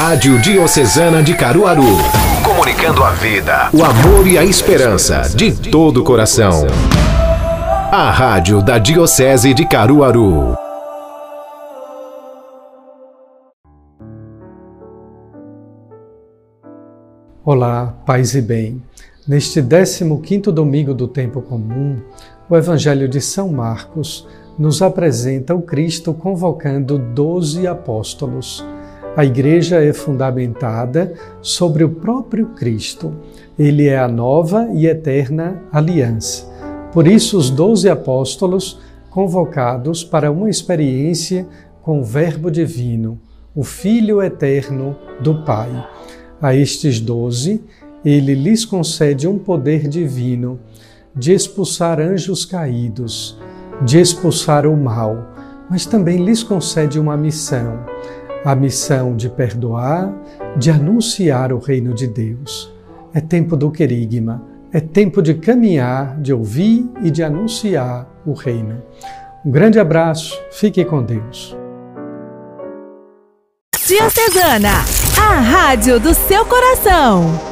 Rádio Diocesana de Caruaru. Comunicando a vida, o amor e a esperança de todo o coração. A Rádio da Diocese de Caruaru. Olá, paz e bem. Neste 15º domingo do tempo comum, o Evangelho de São Marcos nos apresenta o Cristo convocando doze apóstolos. A igreja é fundamentada sobre o próprio Cristo. Ele é a nova e eterna aliança. Por isso, os doze apóstolos, convocados para uma experiência com o Verbo Divino, o Filho eterno do Pai. A estes doze, ele lhes concede um poder divino de expulsar anjos caídos, de expulsar o mal, mas também lhes concede uma missão, a missão de perdoar, de anunciar o reino de Deus. É tempo do querigma, é tempo de caminhar, de ouvir e de anunciar o reino. Um grande abraço, fique com Deus. Diocesana, a rádio do seu coração.